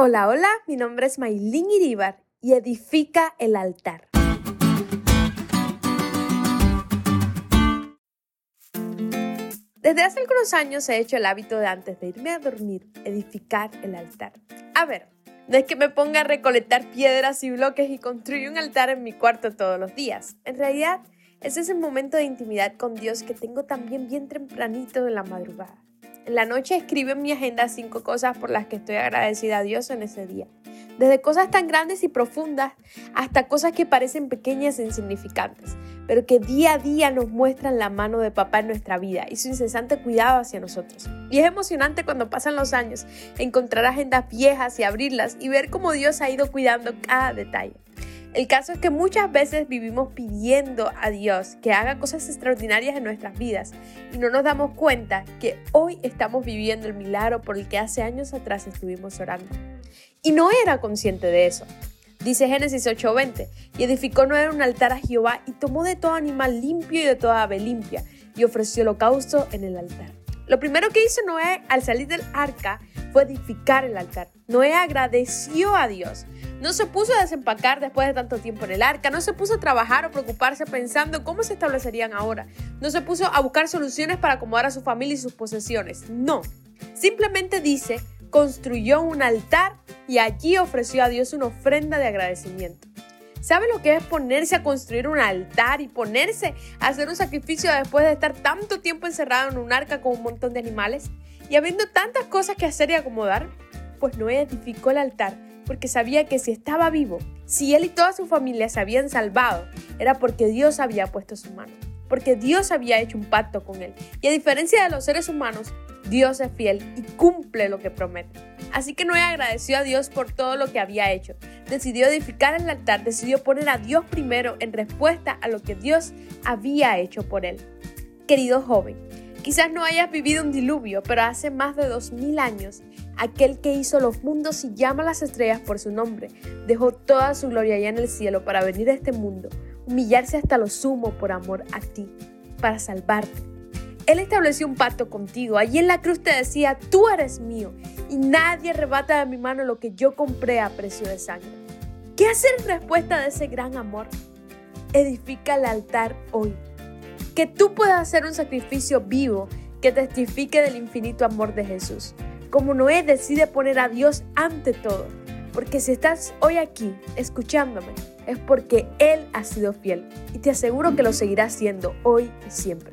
Hola, hola, mi nombre es Maylin Iribar y edifica el altar. Desde hace algunos años he hecho el hábito de antes de irme a dormir, edificar el altar. A ver, no es que me ponga a recolectar piedras y bloques y construir un altar en mi cuarto todos los días. En realidad, ese es el momento de intimidad con Dios que tengo también bien tempranito en la madrugada. En la noche escribo en mi agenda cinco cosas por las que estoy agradecida a Dios en ese día. Desde cosas tan grandes y profundas hasta cosas que parecen pequeñas e insignificantes, pero que día a día nos muestran la mano de papá en nuestra vida y su incesante cuidado hacia nosotros. Y es emocionante cuando pasan los años encontrar agendas viejas y abrirlas y ver cómo Dios ha ido cuidando cada detalle. El caso es que muchas veces vivimos pidiendo a Dios que haga cosas extraordinarias en nuestras vidas y no nos damos cuenta que hoy estamos viviendo el milagro por el que hace años atrás estuvimos orando. Y no era consciente de eso. Dice Génesis 8:20, y edificó Noé un altar a Jehová y tomó de todo animal limpio y de toda ave limpia y ofreció holocausto en el altar. Lo primero que hizo Noé al salir del arca fue edificar el altar. Noé agradeció a Dios no se puso a desempacar después de tanto tiempo en el arca, no se puso a trabajar o preocuparse pensando cómo se establecerían ahora, no se puso a buscar soluciones para acomodar a su familia y sus posesiones, no. Simplemente dice, construyó un altar y allí ofreció a Dios una ofrenda de agradecimiento. ¿Sabe lo que es ponerse a construir un altar y ponerse a hacer un sacrificio después de estar tanto tiempo encerrado en un arca con un montón de animales? Y habiendo tantas cosas que hacer y acomodar, pues Noé edificó el altar porque sabía que si estaba vivo, si él y toda su familia se habían salvado, era porque Dios había puesto su mano, porque Dios había hecho un pacto con él. Y a diferencia de los seres humanos, Dios es fiel y cumple lo que promete. Así que Noé agradeció a Dios por todo lo que había hecho. Decidió edificar el altar, decidió poner a Dios primero en respuesta a lo que Dios había hecho por él. Querido joven, quizás no hayas vivido un diluvio, pero hace más de dos mil años aquel que hizo los mundos y llama a las estrellas por su nombre, dejó toda su gloria allá en el cielo para venir a este mundo, humillarse hasta lo sumo por amor a ti, para salvarte. Él estableció un pacto contigo. Allí en la cruz te decía, tú eres mío y nadie arrebata de mi mano lo que yo compré a precio de sangre. ¿Qué hacer en respuesta de ese gran amor? Edifica el altar hoy. Que tú puedas hacer un sacrificio vivo que testifique del infinito amor de Jesús como Noé decide poner a Dios ante todo. Porque si estás hoy aquí escuchándome, es porque Él ha sido fiel y te aseguro que lo seguirá siendo hoy y siempre.